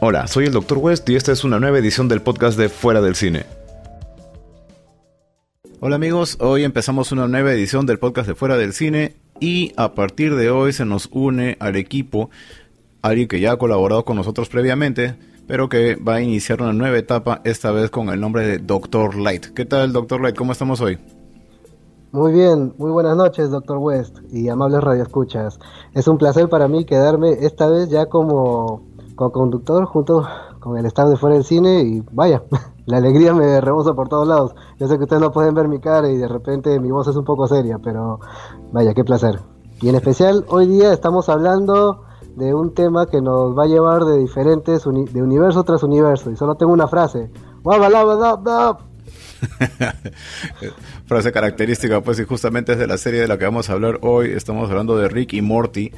Hola, soy el Dr. West y esta es una nueva edición del podcast de Fuera del Cine. Hola amigos, hoy empezamos una nueva edición del podcast de Fuera del Cine y a partir de hoy se nos une al equipo alguien que ya ha colaborado con nosotros previamente, pero que va a iniciar una nueva etapa, esta vez con el nombre de Dr. Light. ¿Qué tal, Dr. Light? ¿Cómo estamos hoy? Muy bien, muy buenas noches, Dr. West y amables radioescuchas. Es un placer para mí quedarme esta vez ya como, conductor junto con el staff de Fuera del Cine y vaya, la alegría me rebosa por todos lados. Yo sé que ustedes no pueden ver mi cara y de repente mi voz es un poco seria, pero vaya, qué placer. Y en especial hoy día estamos hablando de un tema que nos va a llevar de diferentes, de universo tras universo. Y solo tengo una frase. frase característica, pues, y justamente es de la serie de la que vamos a hablar hoy. Estamos hablando de Rick y Morty,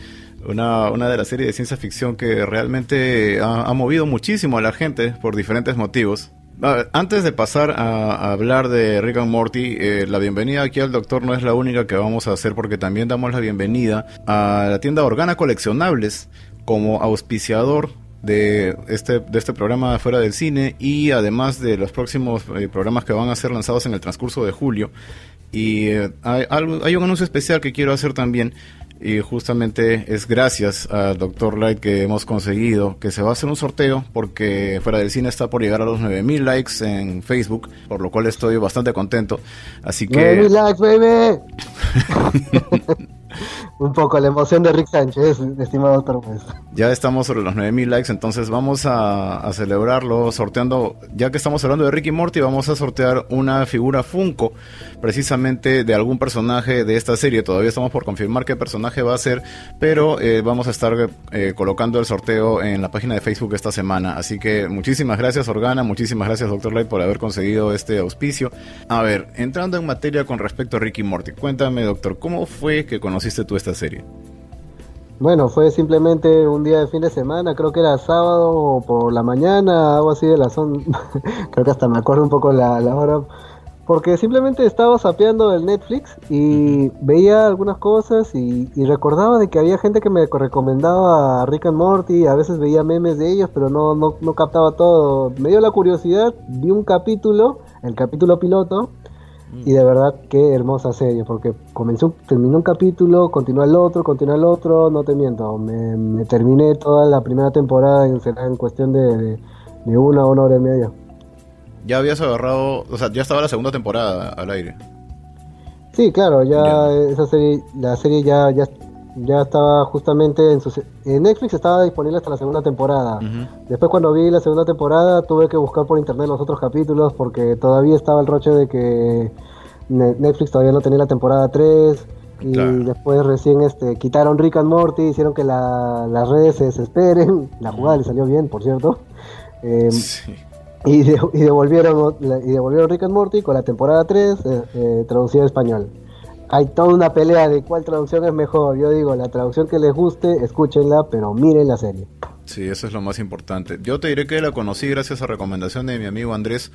una, una de las series de ciencia ficción que realmente ha, movido muchísimo a la gente por diferentes motivos. Antes de pasar a, hablar de Rick Morty, eh, la bienvenida aquí al doctor no es la única que vamos a hacer porque también damos la bienvenida a la tienda Organa Coleccionables como auspiciador de este, de este programa fuera del cine y además de los próximos eh, programas que van a ser lanzados en el transcurso de julio. Y eh, hay, un anuncio especial que quiero hacer también y justamente es gracias al Dr. Light que hemos conseguido que se va a hacer un sorteo porque fuera del cine está por llegar a los 9000 likes en Facebook, por lo cual estoy bastante contento. Así que 9000 likes, baby. un poco la emoción de Rick Sánchez, estimado doctor Ya estamos sobre los 9000 likes, entonces vamos a, celebrarlo sorteando, ya que estamos hablando de Ricky Morty, vamos a sortear una figura Funko, precisamente de algún personaje de esta serie. Todavía estamos por confirmar qué personaje va a ser, pero eh, vamos a estar eh, colocando el sorteo en la página de Facebook esta semana. Así que muchísimas gracias, Organa, muchísimas gracias, Doctor Light, por haber conseguido este auspicio. A ver, entrando en materia con respecto a Ricky Morty, cuéntame, doctor, ¿cómo fue que conociste tú esta serie? Bueno, fue simplemente un día de fin de semana, creo que era sábado por la mañana, algo así de la zona, creo que hasta me acuerdo un poco la, hora, porque simplemente estaba sapeando el Netflix y veía algunas cosas y, recordaba de que había gente que me recomendaba a Rick and Morty, a veces veía memes de ellos, pero no, no, no captaba todo. Me dio la curiosidad, vi un capítulo, el capítulo piloto, y de verdad, qué hermosa serie, porque comenzó, terminó un capítulo, continuó el otro, continuó el otro, no te miento, me, terminé toda la primera temporada en, en cuestión de, de, una o una hora y media. Ya habías agarrado, o sea, ya estaba la segunda temporada al aire. Sí, claro, ya esa serie, la serie ya, ya, ya estaba justamente en su... En Netflix estaba disponible hasta la segunda temporada. Después cuando vi la segunda temporada tuve que buscar por internet los otros capítulos porque todavía estaba el roche de que Netflix todavía no tenía la temporada 3 y después recién este quitaron Rick and Morty, hicieron que las redes se desesperen. La jugada le salió bien, por cierto. Em, y, devolvieron, y devolvieron Rick and Morty con la temporada 3 eh, eh, traducida al español hay toda una pelea de cuál traducción es mejor. Yo digo, la traducción que les guste, escúchenla, pero miren la serie. Sí, eso es lo más importante. Yo te diré que la conocí gracias a recomendación de mi amigo Andrés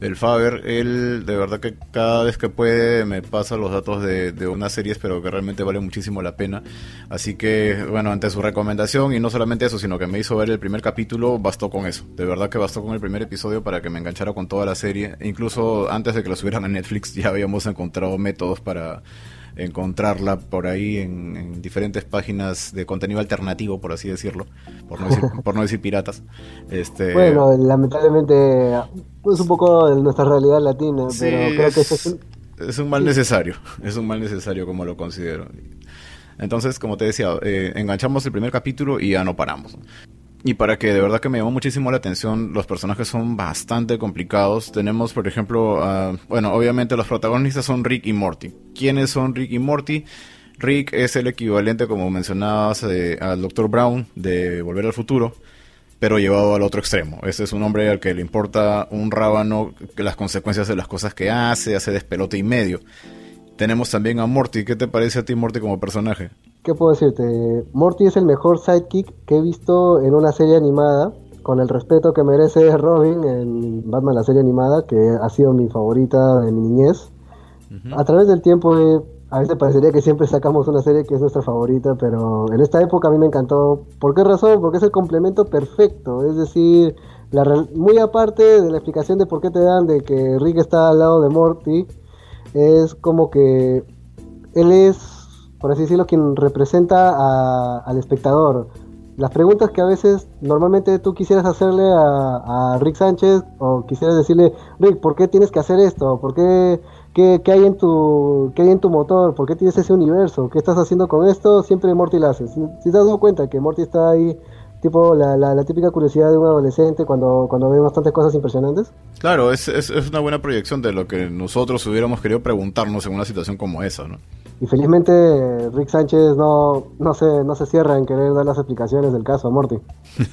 el Faber. Él, de verdad que cada vez que puede, me pasa los datos de, de unas series, pero que realmente vale muchísimo la pena. Así que, bueno, ante su recomendación, y no solamente eso, sino que me hizo ver el primer capítulo, bastó con eso. De verdad que bastó con el primer episodio para que me enganchara con toda la serie. Incluso antes de que lo subieran a Netflix, ya habíamos encontrado métodos para encontrarla por ahí en, diferentes páginas de contenido alternativo, por así decirlo, por no decir, por no decir piratas. Este... Bueno, lamentablemente es un poco de nuestra realidad latina, pero creo que es un... es un mal necesario, es un mal necesario como lo considero. Entonces, como te decía, eh, enganchamos el primer capítulo y ya no paramos. Y para que de verdad que me llamó muchísimo la atención, los personajes son bastante complicados. Tenemos, por ejemplo, bueno, obviamente los protagonistas son Rick y Morty. ¿Quiénes son Rick y Morty? Rick es el equivalente, como mencionabas, al Dr. Brown de Volver al Futuro, pero llevado al otro extremo. Ese es un hombre al que le importa un rábano las consecuencias de las cosas que hace, hace despelote y medio. Tenemos también a Morty. ¿Qué te parece a ti, Morty, como personaje? ¿Qué puedo decirte? Morty es el mejor sidekick que he visto en una serie animada, con el respeto que merece Robin en Batman, la serie animada, que ha sido mi favorita de mi niñez. A través del tiempo he a veces parecería que siempre sacamos una serie que es nuestra favorita, pero en esta época a mí me encantó. ¿Por qué razón? Porque es el complemento perfecto. Es decir, la, muy aparte de la explicación de por qué te dan de que Rick está al lado de Morty, es como que él es, por así decirlo, quien representa al espectador. Las preguntas que a veces normalmente tú quisieras hacerle a, Rick Sánchez o quisieras decirle, Rick, ¿por qué tienes que hacer esto? ¿Por qué, qué, hay en tu, qué hay en tu motor? ¿Por qué tienes ese universo? ¿Qué estás haciendo con esto? Siempre Morty lo hace. Si, si te has dado cuenta que Morty está ahí tipo la, la, típica curiosidad de un adolescente cuando, cuando ve bastantes cosas impresionantes. Claro, es, es, es, una buena proyección de lo que nosotros hubiéramos querido preguntarnos en una situación como esa, ¿no? Y felizmente Rick Sánchez no, no, se, no se cierra en querer dar las explicaciones del caso a Morty.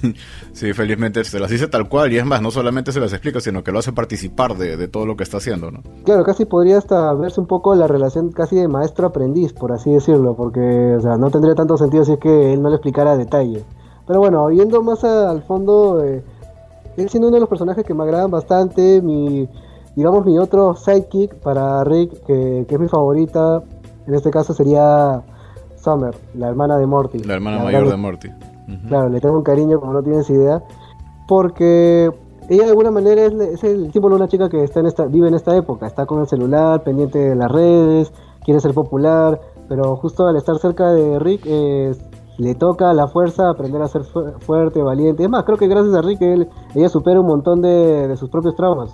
sí, felizmente se las dice tal cual y es más, no solamente se las explica, sino que lo hace participar de, de todo lo que está haciendo, ¿no? Claro, casi podría hasta verse un poco la relación casi de maestro-aprendiz, por así decirlo, porque o sea, no tendría tanto sentido si es que él no le explicara a detalle. Pero bueno, yendo más al fondo, eh, él siendo uno de los personajes que me agradan bastante, mi, digamos mi otro sidekick para Rick, que, es mi favorita, en este caso sería Summer, la hermana de Morty. La hermana mayor de Morty. Claro, le tengo un cariño como no tienes idea, porque ella de alguna manera es, el símbolo de una chica que está en esta, vive en esta época, está con el celular, pendiente de las redes, quiere ser popular, pero justo al estar cerca de Rick eh, le toca a la fuerza aprender a ser fuerte, valiente. Es más, creo que gracias a Rick ella supera un montón de, sus propios traumas.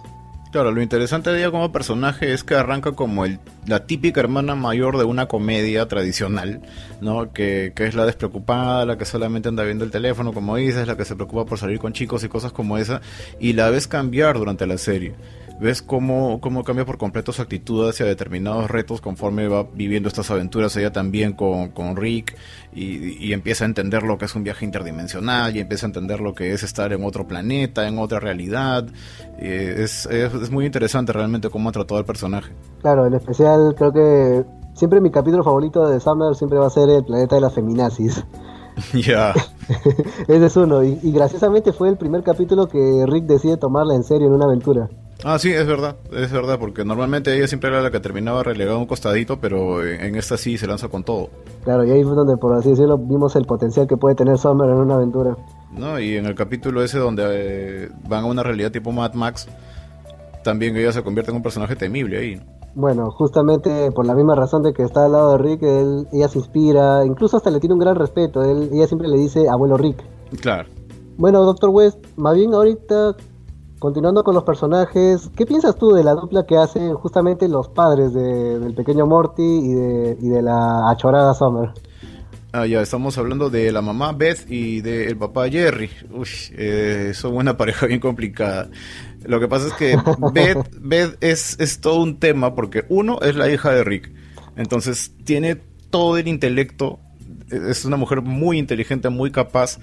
Claro, lo interesante de ella como personaje es que arranca como el, la típica hermana mayor de una comedia tradicional, ¿no? Que, que, es la despreocupada, la que solamente anda viendo el teléfono, como dices, la que se preocupa por salir con chicos y cosas como esa, y la ves cambiar durante la serie ves cómo, cómo cambia por completo su actitud hacia determinados retos conforme va viviendo estas aventuras ella también con, con Rick y, empieza a entender lo que es un viaje interdimensional y empieza a entender lo que es estar en otro planeta, en otra realidad. Eh, es, es, muy interesante realmente cómo ha tratado el personaje. Claro, en especial creo que siempre mi capítulo favorito de Summer siempre va a ser el planeta de la feminazis. Ya. Ese es uno, y, y graciosamente fue el primer capítulo que Rick decide tomarla en serio en una aventura. Ah, sí, es verdad, es verdad, porque normalmente ella siempre era la que terminaba relegada un costadito, pero en esta sí se lanza con todo. Claro, y ahí fue donde, por así decirlo, vimos el potencial que puede tener Summer en una aventura. No, y en el capítulo ese donde eh, van a una realidad tipo Mad Max, también ella se convierte en un personaje temible ahí. Bueno, justamente por la misma razón de que está al lado de Rick, él, ella se inspira, incluso hasta le tiene un gran respeto, él, ella siempre le dice abuelo Rick. Claro. Bueno, Doctor West, más bien ahorita Continuando con los personajes, ¿qué piensas tú de la dupla que hacen justamente los padres del pequeño Morty y de, y de la achorada Summer? Ah, ya, estamos hablando de la mamá Beth y del papá Jerry. Uy, eh, son una pareja bien complicada. Lo que pasa es que Beth, Beth es, es todo un tema porque uno es la hija de Rick. Entonces tiene todo el intelecto. Es una mujer muy inteligente, muy capaz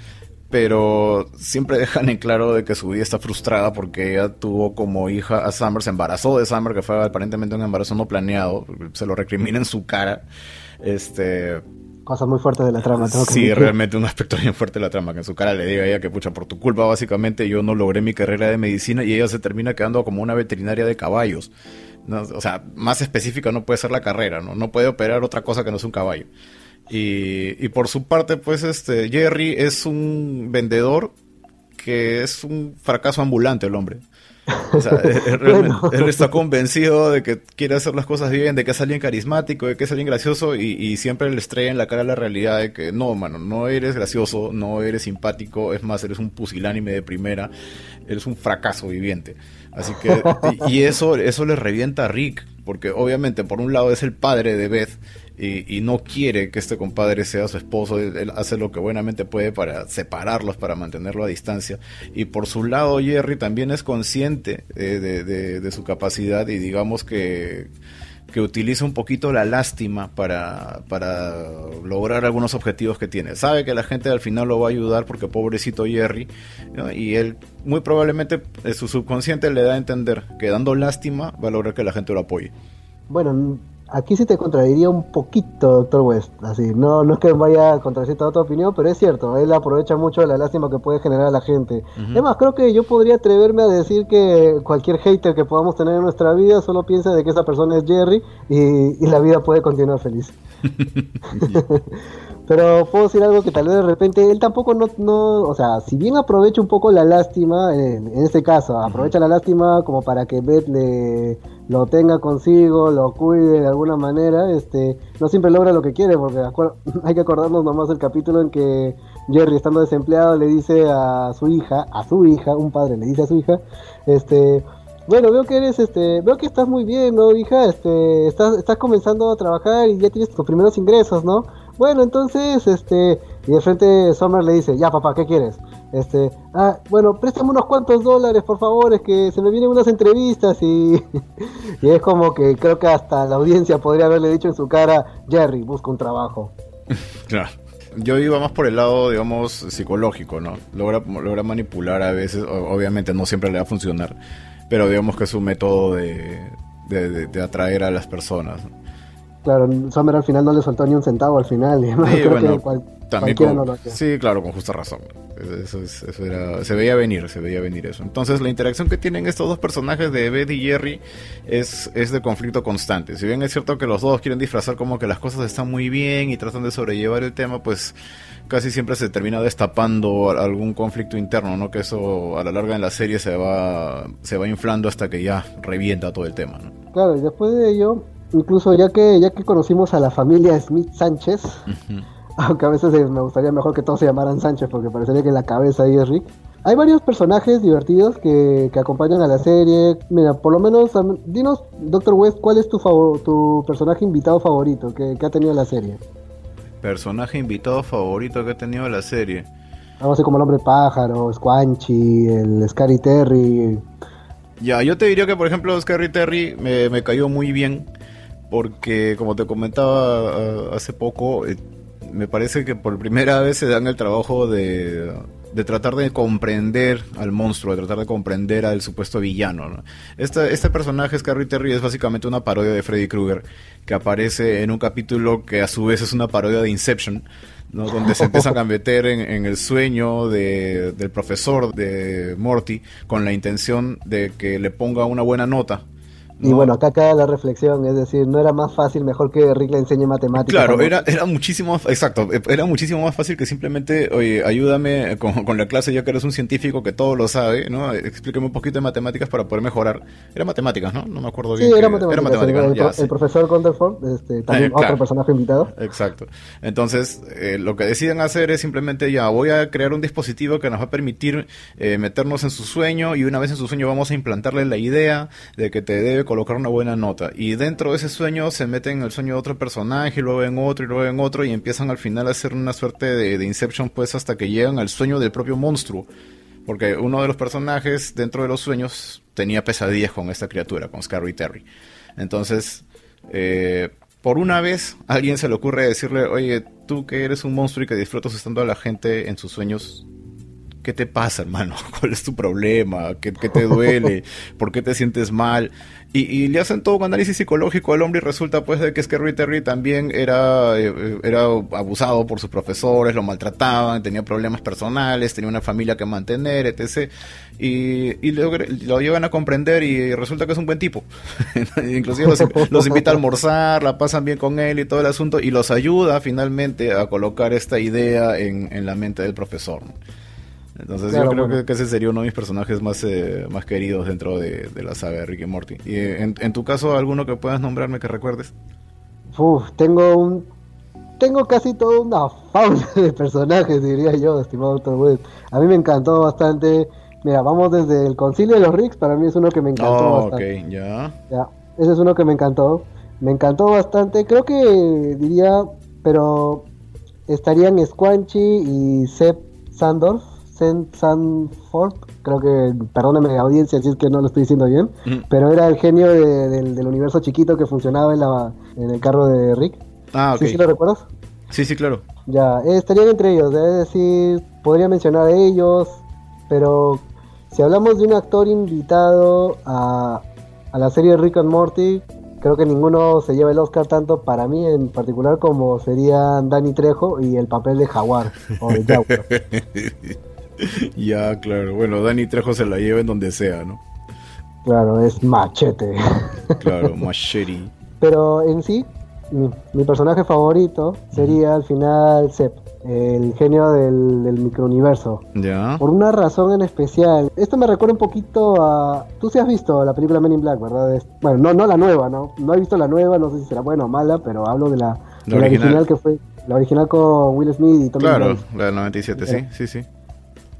pero siempre dejan en claro de que su vida está frustrada porque ella tuvo como hija a Summer, se embarazó de Summer, que fue aparentemente un embarazo no planeado, se lo recrimina en su cara. Este. Cosas muy fuertes de la trama. Tengo sí, realmente un aspecto bien fuerte de la trama, que en su cara le diga a ella que, pucha, por tu culpa, básicamente yo no logré mi carrera de medicina y ella se termina quedando como una veterinaria de caballos. o sea, más específica no puede ser la carrera, ¿no? No puede operar otra cosa que no es un caballo. Y, y, por su parte, pues este Jerry es un vendedor que es un fracaso ambulante el hombre. O sea, él, está convencido de que quiere hacer las cosas bien, de que es alguien carismático, de que es alguien gracioso y, y, siempre le estrella en la cara la realidad de que no, mano, no eres gracioso, no eres simpático, es más, eres un pusilánime de primera, eres un fracaso viviente. Así que, y eso, eso le revienta a Rick, porque obviamente por un lado es el padre de Beth y, no quiere que este compadre sea su esposo, él, hace lo que buenamente puede para separarlos, para mantenerlo a distancia. Y por su lado, Jerry también es consciente eh, de, su capacidad y digamos que, que utiliza un poquito la lástima para, para lograr algunos objetivos que tiene. Sabe que la gente al final lo va a ayudar porque pobrecito Jerry, y él muy probablemente su subconsciente le da a entender que dando lástima va a lograr que la gente lo apoye. Bueno, aquí sí te contradiría un poquito, Doctor West. Así, no, no es que vaya a contradecir toda tu opinión, pero es cierto, él aprovecha mucho la lástima que puede generar a la gente. Además, creo que yo podría atreverme a decir que cualquier hater que podamos tener en nuestra vida solo piensa de que esa persona es Jerry y, y la vida puede continuar feliz. Pero puedo decir algo que tal vez de repente él tampoco no, no o sea, si bien aprovecha un poco la lástima, en, este caso, aprovecha la lástima como para que Beth le, lo tenga consigo, lo cuide de alguna manera, este, no siempre logra lo que quiere, porque hay que acordarnos nomás del capítulo en que Jerry, estando desempleado, le dice a su hija, a su hija, un padre le dice a su hija, este, bueno, veo que eres, este, veo que estás muy bien, ¿no, hija? Este, estás, estás comenzando a trabajar y ya tienes tus primeros ingresos, ¿no? Bueno, entonces, este, y de frente Summer le dice, ya papá, ¿qué quieres? Este, ah, bueno, préstame unos cuantos dólares, por favor, es que se me vienen unas entrevistas y, es como que creo que hasta la audiencia podría haberle dicho en su cara, Jerry, busca un trabajo. claro. Yo iba más por el lado, digamos, psicológico, ¿no? Logra, logra manipular a veces, obviamente no siempre le va a funcionar, pero digamos que es un método de, de, de atraer a las personas. ¿no? Claro, Summer al final no le soltó ni un centavo al final. Sí, creo que también con, sí, claro, con justa razón. Eso, era, se veía venir, se veía venir eso. Entonces la interacción que tienen estos dos personajes de Beth y Jerry es, es de conflicto constante. Si bien es cierto que los dos quieren disfrazar como que las cosas están muy bien y tratan de sobrellevar el tema, pues casi siempre se termina destapando algún conflicto interno, ¿no? Que eso a la larga en la serie se va, se va inflando hasta que ya revienta todo el tema, ¿no? Claro, y después de ello incluso ya que ya que conocimos a la familia Smith Sánchez, aunque a veces me gustaría mejor que todos se llamaran Sánchez porque parecería que la cabeza ahí es Rick. Hay varios personajes divertidos que, acompañan a la serie. Mira, por lo menos, dinos, Doctor West, ¿cuál es tu, tu personaje invitado favorito que, ha tenido la serie? Personaje invitado favorito que ha tenido la serie. Algo así como el hombre pájaro, Squanchy, el Scary Terry. Ya, yo te diría que por ejemplo Scary Terry me, me cayó muy bien porque como te comentaba hace poco, eh, me parece que por primera vez se dan el trabajo de, de, tratar de comprender al monstruo, de tratar de comprender al supuesto villano. Este, este personaje, Scarry Terry, es básicamente una parodia de Freddy Krueger, que aparece en un capítulo que a su vez es una parodia de Inception. ¿no? donde se empiezan a meter en, en el sueño de, del profesor de Morty con la intención de que le ponga una buena nota y bueno, acá queda la reflexión, es decir, no era más fácil, mejor que Rick le enseñe matemáticas. Claro, era, era muchísimo, exacto, era muchísimo más fácil que simplemente, oye, ayúdame con, la clase ya que eres un científico que todo lo sabe, ¿no? Explíqueme un poquito de matemáticas para poder mejorar. Era matemáticas, ¿no? No me acuerdo bien. Sí, era matemáticas. el, profesor Conderford, este, también otro personaje invitado. Exacto. Entonces, eh, lo que deciden hacer es simplemente, ya, voy a crear un dispositivo que nos va a permitir eh, meternos en su sueño y una vez en su sueño vamos a implantarle la idea de que te debe colocar una buena nota. Y dentro de ese sueño se meten en el sueño de otro personaje, y luego en otro, y luego en otro, y empiezan al final a hacer una suerte de, Inception, pues hasta que llegan al sueño del propio monstruo. Porque uno de los personajes dentro de los sueños tenía pesadillas con esta criatura, con Scary Terry. Entonces, eh, por una vez, alguien se le ocurre decirle, oye, tú que eres un monstruo y que disfrutas estando a la gente en sus sueños, ¿qué te pasa, hermano? ¿Cuál es tu problema? ¿Qué, te duele? ¿Por qué te sientes mal? Y, le hacen todo un análisis psicológico al hombre y resulta pues de que Scary Terry también era, eh, era abusado por sus profesores, lo maltrataban, tenía problemas personales, tenía una familia que mantener, etc. Y, lo, lo, llevan a comprender y resulta que es un buen tipo. Inclusive los, invita a almorzar, la pasan bien con él y todo el asunto y los ayuda finalmente a colocar esta idea en, en la mente del profesor. Entonces yo creo que, ese sería uno de mis personajes más, eh, más queridos dentro de, la saga de Ricky Morty. ¿Y en, tu caso alguno que puedas nombrarme que recuerdes? Uf, tengo un... Tengo casi toda una fauna de personajes, diría yo, estimado Dr. West. A mí me encantó bastante. Mira, vamos desde el Concilio de los Ricks, para mí es uno que me encantó oh, bastante. ok, ya. Ya, ese es uno que me encantó. Me encantó bastante. Creo que diría, pero estarían Squanchy y Seb Sandorf Sanford, creo que, perdóneme audiencia si es que no lo estoy diciendo bien, pero era el genio del, universo chiquito que funcionaba en, la, en el carro de Rick. Ah, ok. ¿Sí, lo recuerdas? Sí, sí, claro. Ya, estarían entre ellos, es decir, podría mencionar a ellos, pero si hablamos de un actor invitado a, a la serie Rick and Morty, creo que ninguno se lleva el Oscar tanto para mí en particular como serían Danny Trejo y el papel de Jaguar o de Jaguar. ya, claro. Bueno, Danny Trejo se la lleva en donde sea, ¿no? Claro, es machete. claro, machete. Pero en sí, mi, personaje favorito sería al final Sepp, el genio del, del microuniverso. Ya. Por una razón en especial. Esto me recuerda un poquito a. Tú sí has visto la película Men in Black, ¿verdad? Bueno, no, no la nueva, ¿no? No he visto la nueva, no sé si será buena o mala, pero hablo de la, original. que fue. La original con Will Smith y Tommy Claro, la del 97, sí, sí, sí.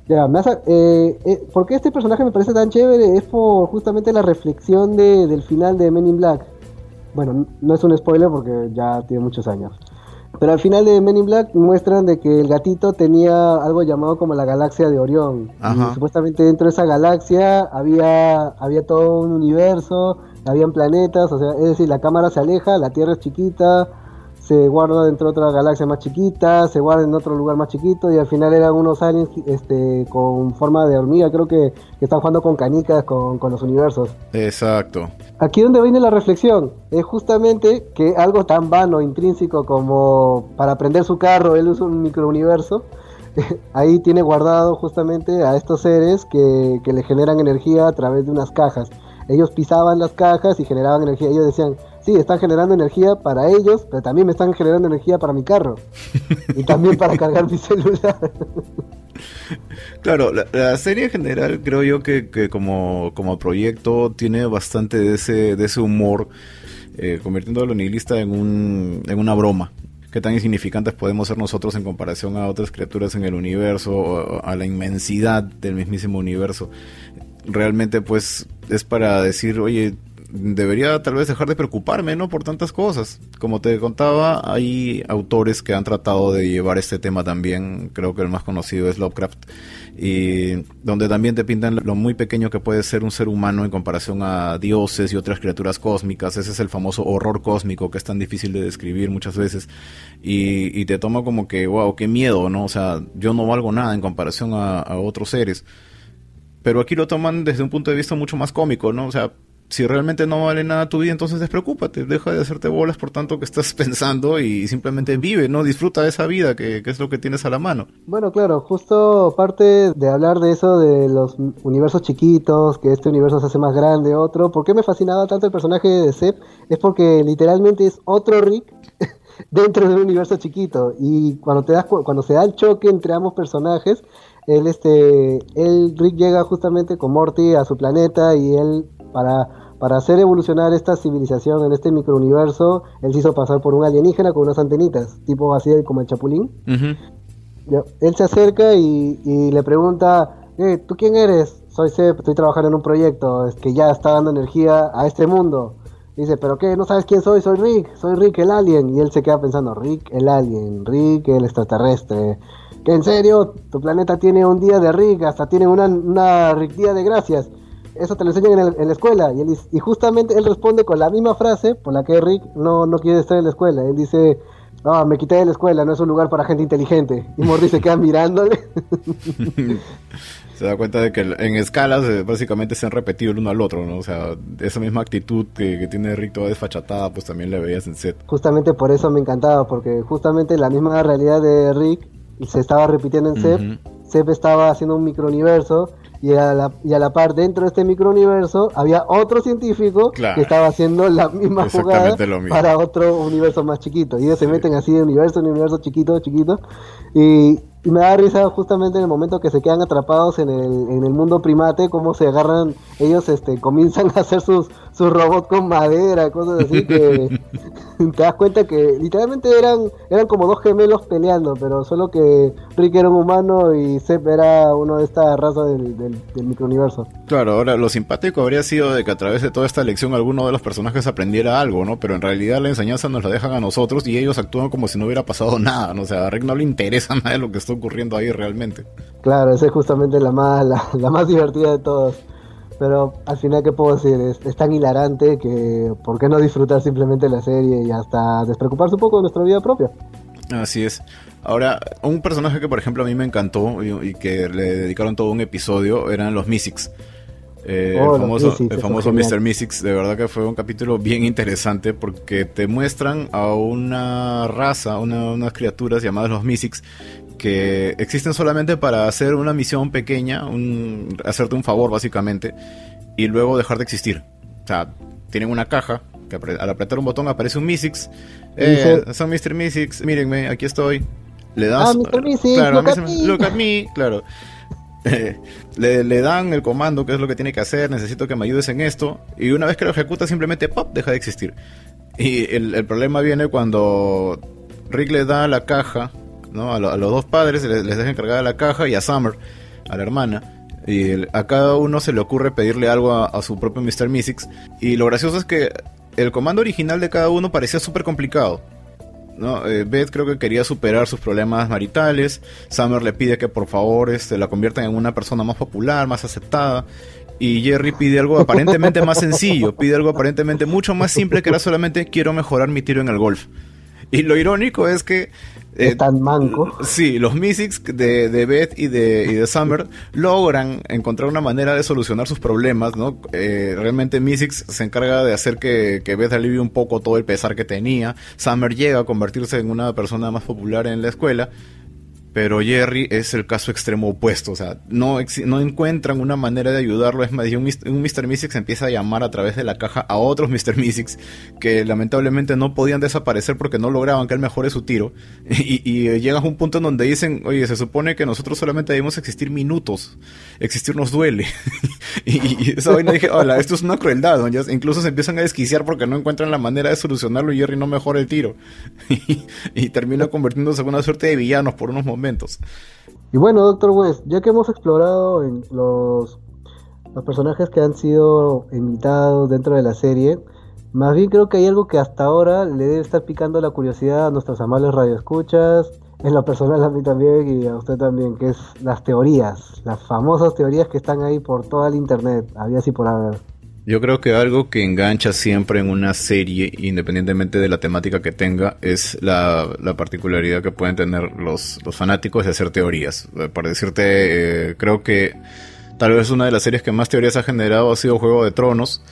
Ya, me eh, eh, ¿por qué este personaje me parece tan chévere? Es por justamente la reflexión de, del final de Men in Black. Bueno, no es un spoiler porque ya tiene muchos años. Pero al final de Men in Black muestran de que el gatito tenía algo llamado como la galaxia de Orión. Y supuestamente dentro de esa galaxia había, había todo un universo, habían planetas, o sea, es decir, la cámara se aleja, la Tierra es chiquita, se guarda dentro de otra galaxia más chiquita, se guarda en otro lugar más chiquito y al final eran unos aliens este, con forma de hormiga, creo que, están jugando con canicas, con, los universos. Exacto. Aquí donde viene la reflexión, es justamente que algo tan vano, intrínseco como para prender su carro, él usa un microuniverso, ahí tiene guardado justamente a estos seres que, que le generan energía a través de unas cajas. Ellos pisaban las cajas y generaban energía. Ellos decían, sí, están generando energía para ellos, pero también me están generando energía para mi carro. y también para cargar mi celular. Claro, la, serie en general creo yo que, como, como, proyecto tiene bastante de ese, de ese humor, eh, convirtiendo a lo nihilista en, un, en una broma. Qué tan insignificantes podemos ser nosotros en comparación a otras criaturas en el universo, o a la inmensidad del mismísimo universo. Realmente pues es para decir, oye, debería tal vez dejar de preocuparme, ¿no? Por tantas cosas. Como te contaba, hay autores que han tratado de llevar este tema también. Creo que el más conocido es Lovecraft. Y donde también te pintan lo muy pequeño que puede ser un ser humano en comparación a dioses y otras criaturas cósmicas. Ese es el famoso horror cósmico que es tan difícil de describir muchas veces. Y, te toma como que, wow, qué miedo, ¿no? O sea, yo no valgo nada en comparación a, a otros seres. Pero aquí lo toman desde un punto de vista mucho más cómico, ¿no? O sea, si realmente no vale nada tu vida, entonces despreocúpate, deja de hacerte bolas por tanto que estás pensando y simplemente vive, ¿no? Disfruta de esa vida que, es lo que tienes a la mano. Bueno, claro, justo parte de hablar de eso, de los universos chiquitos, que este universo se hace más grande, otro, ¿por qué me fascinaba tanto el personaje de Sepp? Es porque literalmente es otro Rick dentro de un universo chiquito y cuando te das cuando se da el choque entre ambos personajes él este él Rick llega justamente con Morty a su planeta y él para, para hacer evolucionar esta civilización en este microuniverso, él se hizo pasar por un alienígena con unas antenitas, tipo así como el chapulín. él se acerca y, le pregunta, eh, ¿tú quién eres? Soy Sep, estoy trabajando en un proyecto que ya está dando energía a este mundo. Dice, ¿pero qué? ¿No sabes quién soy? Soy Rick, soy Rick el alien. Y él se queda pensando, Rick el alien, Rick el extraterrestre. ¿Que en serio? Tu planeta tiene un día de Rick, hasta tiene una, una Rick día de gracias eso te lo enseñan en, la escuela. Y, él, y justamente él responde con la misma frase por la que Rick no, no quiere estar en la escuela. Él dice, no, me quité de la escuela, no es un lugar para gente inteligente. Y Morty se queda mirándole. se da cuenta de que en escalas eh, básicamente se han repetido el uno al otro, ¿no? O sea, esa misma actitud que, tiene Rick toda desfachatada, pues también la veías en set. Justamente por eso me encantaba, porque justamente la misma realidad de Rick se estaba repitiendo en Sep. Sep estaba haciendo un microuniverso y a, la, y a la par dentro de este microuniverso había otro científico que estaba haciendo la misma jugada para otro universo más chiquito. Y ellos se meten así de universo en universo chiquito, chiquito. Y, y me da risa justamente en el momento que se quedan atrapados en el, en el mundo primate, cómo se agarran, ellos este, comienzan a hacer sus, sus robots con madera, cosas así que te das cuenta que literalmente eran, eran como dos gemelos peleando, pero solo que Rick era un humano y Sepp era uno de esta raza del, del, del microuniverso. Claro, ahora lo simpático habría sido de que a través de toda esta lección alguno de los personajes aprendiera algo, ¿no? Pero en realidad la enseñanza nos la dejan a nosotros y ellos actúan como si no hubiera pasado nada, ¿no? O sea, a Rick no le interesa nada de lo que está ocurriendo ahí realmente. Claro, esa es justamente la más, la, más divertida de todos. Pero al final, ¿qué puedo decir? Es, tan hilarante que ¿por qué no disfrutar simplemente la serie y hasta despreocuparse un poco de nuestra vida propia? Así es. Ahora, un personaje que por ejemplo a mí me encantó y, que le dedicaron todo un episodio eran los Mystics. Eh, oh, el famoso, el famoso Mr. Mystics, de verdad que fue un capítulo bien interesante porque te muestran a una raza, unas criaturas llamadas los Mystics, que existen solamente para hacer una misión pequeña, un, hacerte un favor básicamente, y luego dejar de existir. O sea, tienen una caja, que al apretar un botón aparece un Mystics. Eh, son Mr. Mystics, mírenme, aquí estoy. Le das... Ah, Mr. Mystics, claro, look, at me. claro. le, dan el comando, que es lo que tiene que hacer, necesito que me ayudes en esto, y una vez que lo ejecuta simplemente ¡pop! deja de existir. Y el, el problema viene cuando Rick le da la caja ¿no? A, los dos padres les, deja encargada la caja y a Summer, a la hermana. Y a cada uno se le ocurre pedirle algo a, su propio Mr. Mystics. Y lo gracioso es que el comando original de cada uno parecía súper complicado. ¿no? Eh, Beth creo que quería superar sus problemas maritales. Summer le pide que por favor este, la conviertan en una persona más popular, más aceptada. Y Jerry pide algo aparentemente más sencillo, pide algo aparentemente mucho más simple que era solamente quiero mejorar mi tiro en el golf. Y lo irónico es que eh, tan manco. Sí, los Mystics de, de Beth y de, y de Summer logran encontrar una manera de solucionar sus problemas, ¿no? Eh, realmente Mystics se encarga de hacer que, que Beth alivie un poco todo el pesar que tenía. Summer llega a convertirse en una persona más popular en la escuela pero Jerry es el caso extremo opuesto, o sea, no, no encuentran una manera de ayudarlo, es más, un, un Mr. Mystics empieza a llamar a través de la caja a otros Mr. Mystics que lamentablemente no podían desaparecer porque no lograban que él mejore su tiro, y, y a un punto en donde dicen, oye, se supone que nosotros solamente debemos existir minutos, existir nos duele, y, esa vaina dije, hola, esto es una crueldad, incluso se empiezan a desquiciar porque no encuentran la manera de solucionarlo y Jerry no mejora el tiro, y, termina convirtiéndose en una suerte de villanos por unos momentos y bueno, Doctor West, ya que hemos explorado en los, los personajes que han sido invitados dentro de la serie, más bien creo que hay algo que hasta ahora le debe estar picando la curiosidad a nuestros amables radioescuchas, en lo personal a mí también y a usted también, que es las teorías, las famosas teorías que están ahí por toda el internet, había así por haber. Yo creo que algo que engancha siempre en una serie, independientemente de la temática que tenga, es la, particularidad que pueden tener los, fanáticos de hacer teorías. Para decirte, eh, creo que tal vez una de las series que más teorías ha generado ha sido Juego de Tronos,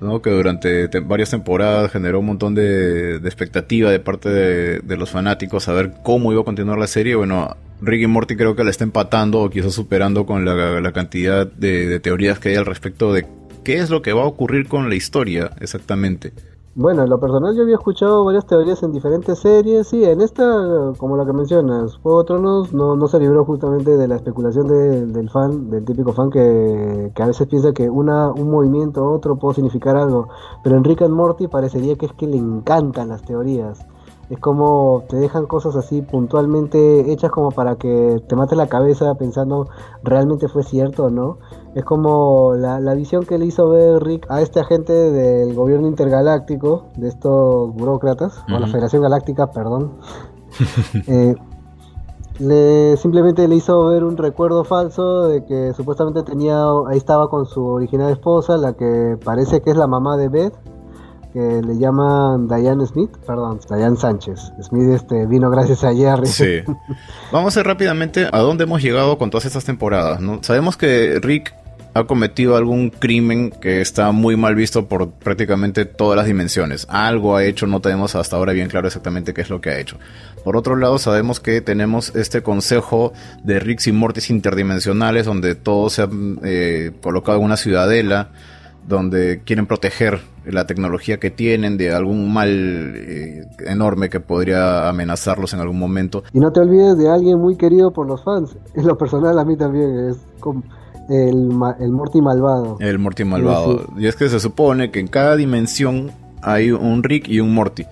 ¿no? que durante varias temporadas generó un montón de, expectativa de parte de, los fanáticos a ver cómo iba a continuar la serie. Bueno, Rick y Morty creo que la está empatando o quizás superando con la, cantidad de teorías que hay al respecto de qué es lo que va a ocurrir con la historia exactamente. Bueno, en lo personal yo había escuchado varias teorías en diferentes series, sí, en esta, como la que mencionas, Juego de Tronos no, no se libró justamente de la especulación del fan, del típico fan que, a veces piensa que una, un movimiento u otro puede significar algo, pero en Rick and Morty parecería que es que le encantan las teorías. Es como te dejan cosas así puntualmente hechas como para que te mate la cabeza pensando realmente fue cierto o no. Es como la, visión que le hizo ver Rick a este agente del gobierno intergaláctico, de estos burócratas, o la Federación Galáctica, perdón. Eh, le, simplemente le hizo ver un recuerdo falso de que supuestamente tenía, ahí estaba con su original esposa, la que parece que es la mamá de Beth, que le llaman Diane Smith, perdón, Diane Sánchez. Smith este, vino gracias a Jerry. Sí. Vamos a ver rápidamente a dónde hemos llegado con todas estas temporadas. ¿no? Sabemos que Rick ha cometido algún crimen que está muy mal visto por prácticamente todas las dimensiones. Algo ha hecho, no tenemos hasta ahora bien claro exactamente qué es lo que ha hecho. Por otro lado, sabemos que tenemos este consejo de Ricks y Mortis interdimensionales, donde todos se han eh, colocado en una ciudadela, donde quieren proteger la tecnología que tienen de algún mal eh, enorme que podría amenazarlos en algún momento. Y no te olvides de alguien muy querido por los fans. En lo personal a mí también es el, el Morty malvado. El Morty malvado. Y es que se supone que en cada dimensión hay un Rick y un Morty.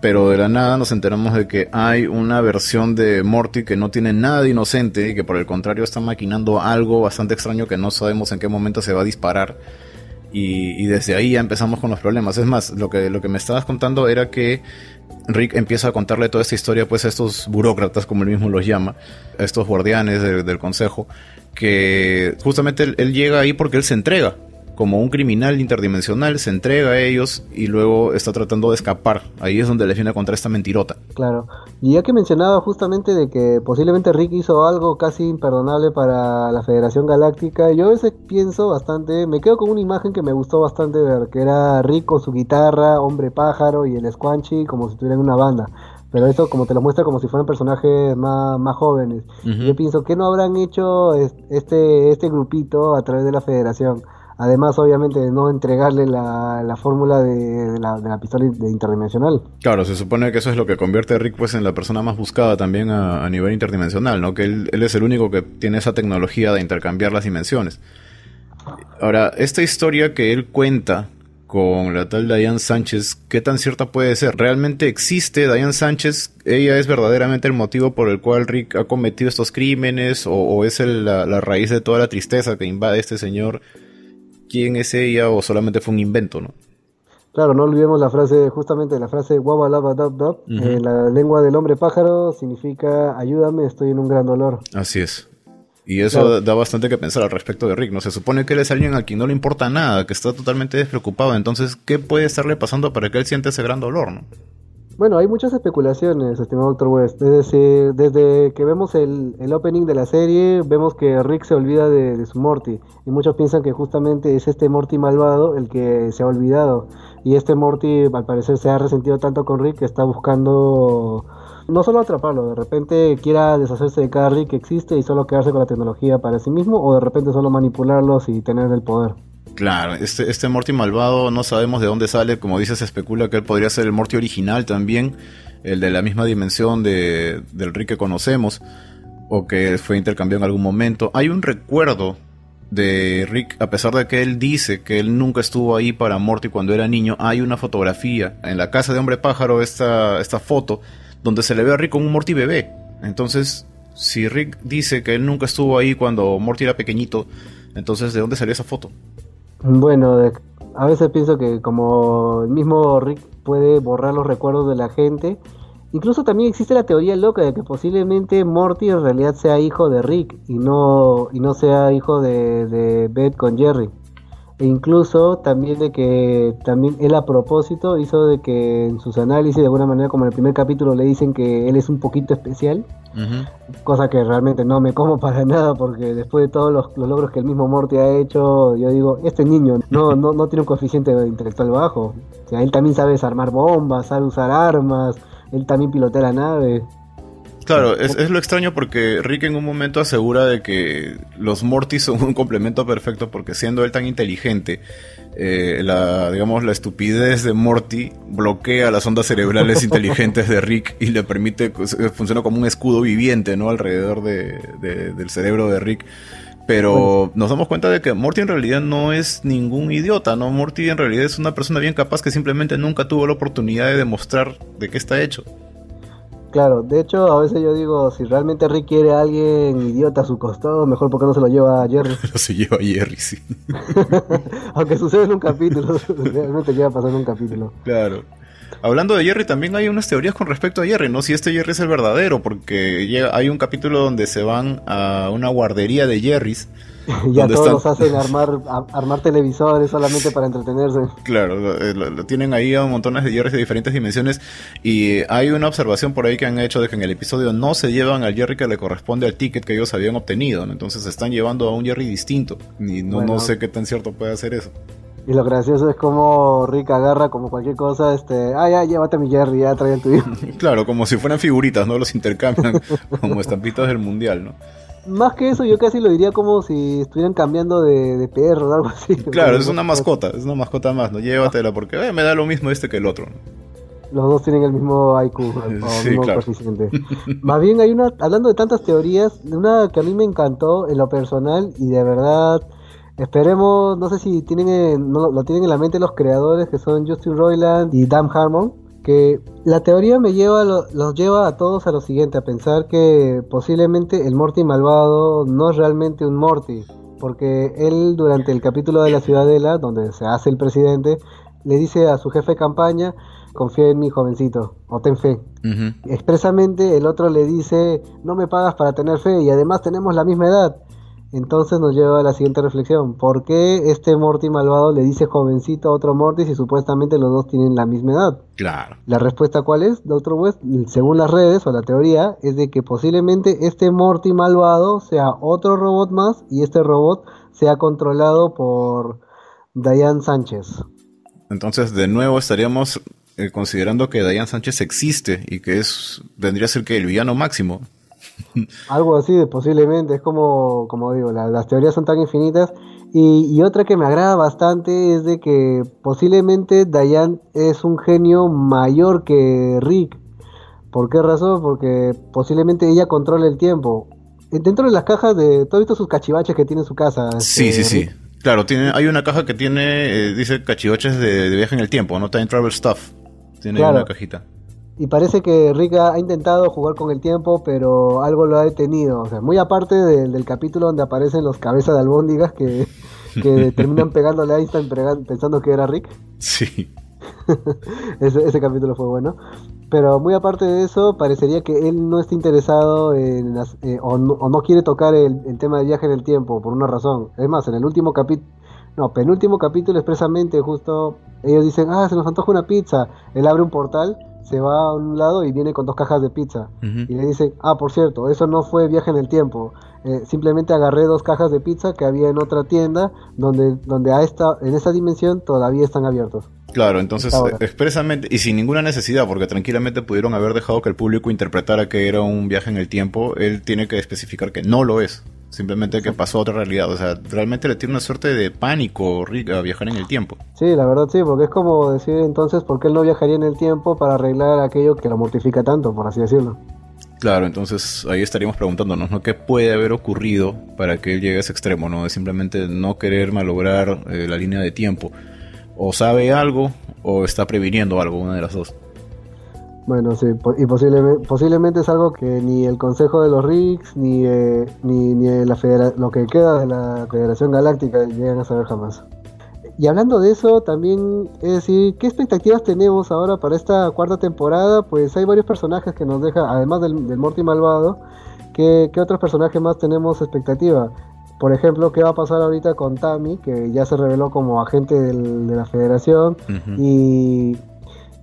Pero de la nada nos enteramos de que hay una versión de Morty que no tiene nada de inocente y que por el contrario está maquinando algo bastante extraño que no sabemos en qué momento se va a disparar. Y, desde ahí ya empezamos con los problemas. Es más, lo que, lo que me estabas contando era que Rick empieza a contarle toda esta historia pues a estos burócratas, como él mismo los llama, a estos guardianes del consejo, que justamente él, llega ahí porque él se entrega. como un criminal interdimensional, se entrega a ellos y luego está tratando de escapar. Ahí es donde le viene contra esta mentirota. Claro. Y ya que mencionaba justamente de que posiblemente Rick hizo algo casi imperdonable para la Federación Galáctica, yo a veces pienso bastante, me quedo con una imagen que me gustó bastante ver, que era Rick con su guitarra, hombre pájaro y el Squanchy como si tuvieran una banda pero eso como te lo muestra como si fueran personajes más, más jóvenes. Yo pienso, ¿qué no habrán hecho este, este grupito a través de la federación? Además, obviamente, de no entregarle la, fórmula de, la, pistola interdimensional. Claro, se supone que eso es lo que convierte a Rick pues, en la persona más buscada también a, nivel interdimensional, ¿no? Que él, es el único que tiene esa tecnología de intercambiar las dimensiones. Ahora, esta historia que él cuenta con la tal Diane Sánchez, ¿qué tan cierta puede ser? ¿Realmente existe Diane Sánchez? ¿Ella es verdaderamente el motivo por el cual Rick ha cometido estos crímenes? ¿O, es la, raíz de toda la tristeza que invade este señor? quién es ella o solamente fue un invento, ¿no? Claro, no olvidemos la frase, justamente la frase guaba lava dab dab, en la lengua del hombre pájaro significa ayúdame, estoy en un gran dolor. Así es. Y eso da bastante que pensar al respecto de Rick, ¿no? Se supone que él es alguien a quien no le importa nada, que está totalmente despreocupado, entonces, ¿qué puede estarle pasando para que él siente ese gran dolor, no? Bueno, hay muchas especulaciones, estimado Dr. West. Desde, desde que vemos el, el, opening de la serie, vemos que Rick se olvida de, su Morty. Y muchos piensan que justamente es este Morty malvado el que se ha olvidado. Y este Morty, al parecer, se ha resentido tanto con Rick que está buscando no solo atraparlo, de repente quiera deshacerse de cada Rick que existe y solo quedarse con la tecnología para sí mismo, o de repente solo manipularlos y tener el poder. Claro, este, este Morty malvado no sabemos de dónde sale, como dice, se especula que él podría ser el Morty original también, el de la misma dimensión de, del Rick que conocemos, o que fue intercambiado en algún momento. Hay un recuerdo de Rick, a pesar de que él dice que él nunca estuvo ahí para Morty cuando era niño, hay una fotografía en la casa de Hombre Pájaro, esta, esta foto, donde se le ve a Rick con un Morty bebé. Entonces, si Rick dice que él nunca estuvo ahí cuando Morty era pequeñito, entonces ¿de dónde salió esa foto? Bueno, a veces pienso que como el mismo Rick puede borrar los recuerdos de la gente, incluso también existe la teoría loca de que posiblemente Morty en realidad sea hijo de Rick y no, y no sea hijo de, de Beth con Jerry. E incluso también de que también él a propósito hizo de que en sus análisis de alguna manera como en el primer capítulo le dicen que él es un poquito especial, cosa que realmente no me como para nada porque después de todos los, logros que el mismo Morty ha hecho, yo digo, este niño no, no, no tiene un coeficiente intelectual bajo, o sea, él también sabe desarmar bombas, sabe usar armas, él también pilotea la nave. Claro, es, lo extraño porque Rick en un momento asegura de que los Mortys son un complemento perfecto porque siendo él tan inteligente, eh, la, digamos, la estupidez de Morty bloquea las ondas cerebrales inteligentes de Rick y le permite, funciona como un escudo viviente, ¿no? Alrededor del cerebro de Rick. Pero nos damos cuenta de que Morty en realidad no es ningún idiota, ¿no? Morty en realidad es una persona bien capaz que simplemente nunca tuvo la oportunidad de demostrar de qué está hecho. Claro, de hecho, a veces yo digo, si realmente Rick quiere a alguien idiota a su costado, mejor porque no se lo lleva a Jerry. Pero se lleva a Jerry, sí. Aunque sucede en un capítulo, realmente llega a pasar en un capítulo. Claro. Hablando de Jerry, también hay unas teorías con respecto a Jerry, ¿no? Si este Jerry es el verdadero, porque llega, hay un capítulo donde se van a una guardería de Jerrys ya todos los hacen armar, armar televisores solamente para entretenerse. Claro, eh, lo, tienen ahí a montones de Jerrys de diferentes dimensiones y hay una observación por ahí que han hecho de que en el episodio no se llevan al Jerry que le corresponde al ticket que ellos habían obtenido, entonces se están llevando a un Jerry distinto y no, no sé qué tan cierto puede hacer eso. Y lo gracioso es como Rick agarra como cualquier cosa, este, ah, ya, llévate mi Jerry, ya trae el tuyo. claro, como si fueran figuritas, ¿no? Los intercambian como estampitas del mundial, ¿no? Más que eso, yo casi lo diría como si estuvieran cambiando de, perro o algo así. Claro, es una mascota, es una mascota más, ¿no? Llévatela porque eh, me da lo mismo este que el otro. Los dos tienen el mismo IQ, el mismo coeficiente. Más bien hay una, hablando de tantas teorías, una que a mí me encantó en lo personal y de verdad, esperemos, no sé si tienen, no, lo tienen en la mente los creadores que son Justin Roiland y Dan Harmon que la teoría me lleva los lleva a todos a lo siguiente, a pensar que posiblemente el Morty malvado no es realmente un Morty, porque él durante el capítulo de la Ciudadela, donde se hace el presidente, le dice a su jefe de campaña, confía en mi jovencito, o ten fe. Expresamente el otro le dice, no me pagas para tener fe y además tenemos la misma edad. Entonces nos lleva a la siguiente reflexión. ¿Por qué este Morty malvado le dice jovencito a otro Morty si supuestamente los dos tienen la misma edad? Claro. La respuesta cuál es, Doctor West, según las redes o la teoría, es de que posiblemente este Morty malvado sea otro robot más y este robot sea controlado por Diane Sánchez. Entonces, de nuevo estaríamos eh, considerando que Diane Sánchez existe y que es vendría a ser que el villano máximo. Algo así, posiblemente, es como, como digo, las teorías son tan infinitas. Y, otra que me agrada bastante es de que posiblemente Diane es un genio mayor que Rick. ¿Por qué razón? Porque posiblemente ella controla el tiempo. Dentro de las cajas de... ¿Tú has visto sus cachivaches que tiene en su casa? Sí, sí, este, sí. Claro, tiene, hay una caja que tiene, eh, dice cachivaches de, viaje en el tiempo, no Time Travel Stuff. Tiene una cajita y parece que Rick ha intentado jugar con el tiempo, pero algo lo ha detenido. O sea, muy aparte del, capítulo donde aparecen los cabezas de albóndigas que, terminan pegándole a Einstein pensando que era Rick. Sí. ese, capítulo fue bueno. Pero muy aparte de eso, parecería que él no está interesado en eh, o, no, quiere tocar el, el, tema de viaje en el tiempo por una razón. Es más, en el último capítulo, no, penúltimo capítulo expresamente, justo ellos dicen, ah, se nos antoja una pizza. Él abre un portal se va a un lado y viene con dos cajas de pizza. Y le dice, ah, por cierto, eso no fue viaje en el tiempo. Eh, simplemente agarré dos cajas de pizza que había en otra tienda donde, donde a esta, en esa dimensión todavía están abiertos. Claro, entonces expresamente y sin ninguna necesidad, porque tranquilamente pudieron haber dejado que el público interpretara que era un viaje en el tiempo, él tiene que especificar que no lo es. Simplemente que pasó a otra realidad. O sea, realmente le tiene una suerte de pánico a viajar en el tiempo. Sí, la verdad sí, porque es como decir entonces por qué él no viajaría en el tiempo para arreglar aquello que lo mortifica tanto, por así decirlo. Claro, entonces ahí estaríamos preguntándonos, ¿no? ¿Qué puede haber ocurrido para que él llegue a ese extremo, ¿no? De simplemente no querer malograr eh, la línea de tiempo. O sabe algo o está previniendo algo, una de las dos. Bueno, sí, y posiblemente, posiblemente es algo que ni el Consejo de los Ricks, ni, eh, ni, ni la lo que queda de la Federación Galáctica llegan a saber jamás. Y hablando de eso, también es decir, ¿qué expectativas tenemos ahora para esta cuarta temporada? Pues hay varios personajes que nos deja, además del, del Morty malvado, ¿qué, ¿qué, otros personajes más tenemos expectativa? Por ejemplo, ¿qué va a pasar ahorita con Tammy, que ya se reveló como agente de la Federación? Y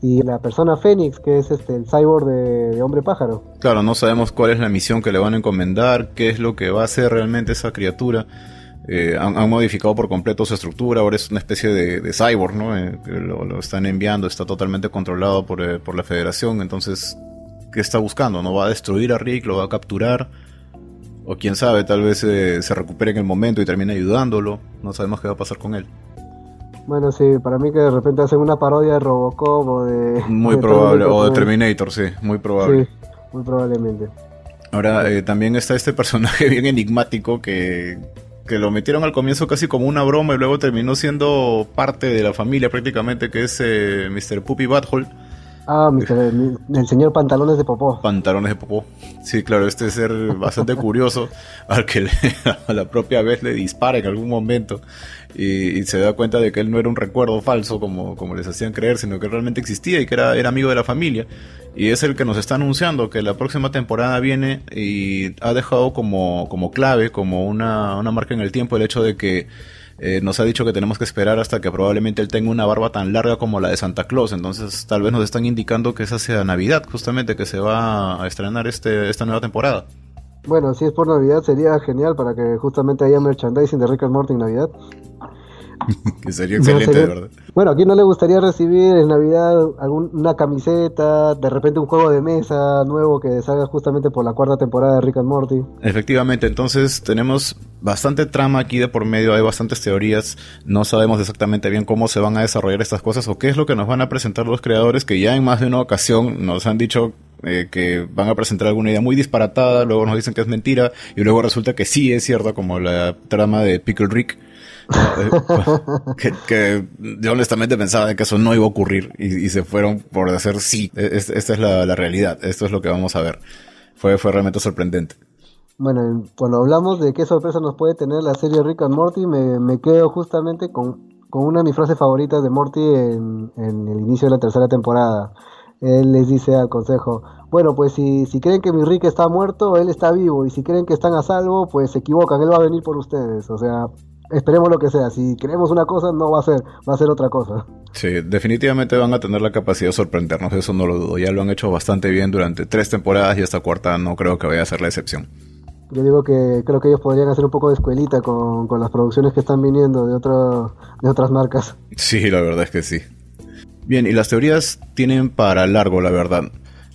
y la persona Fénix, que es este el cyborg de, Hombre Pájaro. Claro, no sabemos cuál es la misión que le van a encomendar, qué es lo que va a hacer realmente esa criatura. Eh, han, modificado por completo su estructura, ahora es una especie de, cyborg, ¿no? Eh, lo, están enviando, está totalmente controlado por, eh, por, la federación, entonces, ¿qué está buscando? ¿No va a destruir a Rick? ¿Lo va a capturar? O quién sabe, tal vez se recupere en el momento y termine ayudándolo, no sabemos qué va a pasar con él. Bueno, sí, para mí que de repente hacen una parodia de Robocop o de... Muy probable, o de Terminator, sí, muy probable. Sí, muy probablemente. Ahora, eh, también está este personaje bien enigmático que, que lo metieron al comienzo casi como una broma y luego terminó siendo parte de la familia prácticamente, que es eh, Mr. Puppy Butthole Ah, el, señor Pantalones de Popó. Pantalones de Popó. Sí, claro, este es ser bastante curioso al que a la propia vez le dispara en algún momento y, se da cuenta de que él no era un recuerdo falso como, como les hacían creer, sino que realmente existía y que era, era amigo de la familia. Y es el que nos está anunciando que la próxima temporada viene y ha dejado como, como clave, como una, una marca en el tiempo el hecho de que eh, nos ha dicho que tenemos que esperar hasta que probablemente él tenga una barba tan larga como la de Santa Claus. Entonces, tal vez nos están indicando que esa sea Navidad, justamente, que se va a estrenar este, esta nueva temporada. Bueno, si es por Navidad sería genial para que justamente haya merchandising de Rick and Morty en Navidad. que sería excelente, de verdad. Bueno, ¿a quién no le gustaría recibir en Navidad alguna camiseta, de repente un juego de mesa nuevo que salga justamente por la cuarta temporada de Rick and Morty? Efectivamente, entonces tenemos bastante trama aquí de por medio, hay bastantes teorías, no sabemos exactamente bien cómo se van a desarrollar estas cosas o qué es lo que nos van a presentar los creadores que ya en más de una ocasión nos han dicho eh, que van a presentar alguna idea muy disparatada, luego nos dicen que es mentira y luego resulta que sí es cierto como la trama de Pickle Rick que, yo honestamente pensaba que eso no iba a ocurrir y, se fueron por hacer sí. E, esta es la, realidad, esto es lo que vamos a ver. Fue, fue realmente sorprendente. Bueno, cuando hablamos de qué sorpresa nos puede tener la serie Rick and Morty, me, quedo justamente con, una de mis frases favoritas de Morty en, el inicio de la tercera temporada. él les dice al consejo, bueno, pues si, si creen que mi Rick está muerto, él está vivo, y si creen que están a salvo, pues se equivocan, él va a venir por ustedes, o sea, esperemos lo que sea, si queremos una cosa, no va a ser, va a ser otra cosa. Sí, definitivamente van a tener la capacidad de sorprendernos, eso no lo dudo, ya lo han hecho bastante bien durante tres temporadas y esta cuarta no creo que vaya a ser la excepción. Yo digo que creo que ellos podrían hacer un poco de escuelita con, con las producciones que están viniendo de, otro, de otras marcas. Sí, la verdad es que sí. Bien, y las teorías tienen para largo, la verdad.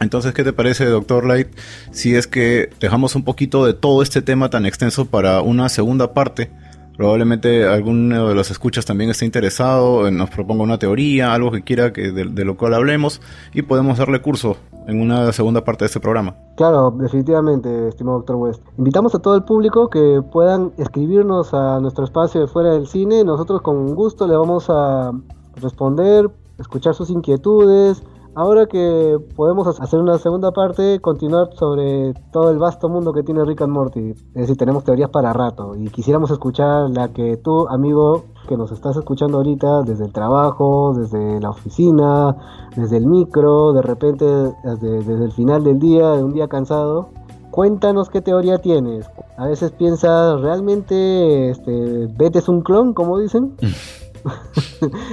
Entonces, ¿qué te parece, Doctor Light, si es que dejamos un poquito de todo este tema tan extenso para una segunda parte? Probablemente alguno de los escuchas también esté interesado, nos proponga una teoría, algo que quiera que de, lo cual hablemos y podemos darle curso en una segunda parte de este programa. Claro, definitivamente, estimado Doctor West. Invitamos a todo el público que puedan escribirnos a nuestro espacio de fuera del cine. Nosotros con gusto le vamos a responder, escuchar sus inquietudes, Ahora que podemos hacer una segunda parte, continuar sobre todo el vasto mundo que tiene Rick and Morty. Es decir, tenemos teorías para rato y quisiéramos escuchar la que tú, amigo, que nos estás escuchando ahorita desde el trabajo, desde la oficina, desde el micro, de repente desde, el final del día, de un día cansado. Cuéntanos qué teoría tienes. A veces piensas, ¿realmente este, Beth es un clon, como dicen?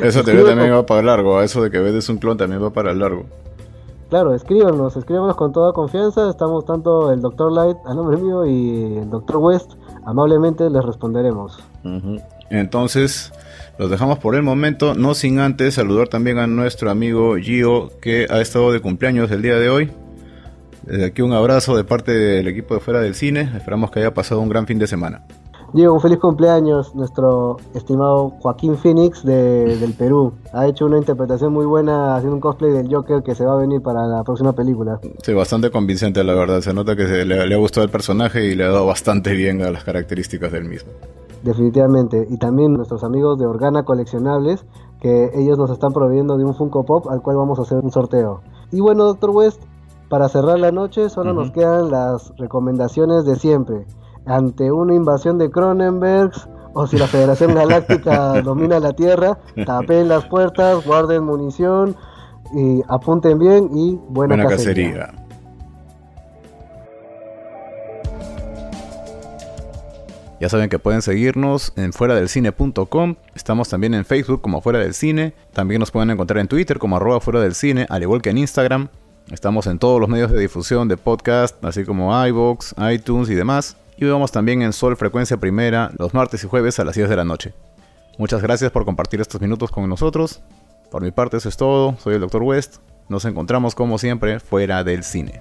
Eso también va para largo, eso de que ves un clon también va para largo. Claro, escríbanos, escríbanos con toda confianza. Estamos tanto el Dr. Light a nombre mío y el Dr. West. Amablemente les responderemos. Entonces, los dejamos por el momento, no sin antes saludar también a nuestro amigo Gio, que ha estado de cumpleaños el día de hoy. Desde aquí un abrazo de parte del equipo de Fuera del Cine. Esperamos que haya pasado un gran fin de semana. Diego, un feliz cumpleaños, nuestro estimado Joaquín Phoenix de, del Perú. Ha hecho una interpretación muy buena haciendo un cosplay del Joker que se va a venir para la próxima película. Sí, bastante convincente, la verdad. Se nota que se, le, le ha gustado el personaje y le ha dado bastante bien a las características del mismo. Definitivamente. Y también nuestros amigos de Organa Coleccionables, que ellos nos están proveyendo de un Funko Pop al cual vamos a hacer un sorteo. Y bueno, Doctor West, para cerrar la noche solo uh -huh. nos quedan las recomendaciones de siempre ante una invasión de Cronenbergs o si la Federación Galáctica domina la Tierra, tapen las puertas, guarden munición y apunten bien y buena, buena cacería. cacería. Ya saben que pueden seguirnos en fuera del cine.com. Estamos también en Facebook como Fuera del Cine. También nos pueden encontrar en Twitter como arroba fuera del cine, al igual que en Instagram. Estamos en todos los medios de difusión de podcast, así como iVoox, iTunes y demás. Y vamos también en Sol Frecuencia Primera los martes y jueves a las 10 de la noche. Muchas gracias por compartir estos minutos con nosotros. Por mi parte eso es todo, soy el Dr. West. Nos encontramos como siempre fuera del cine.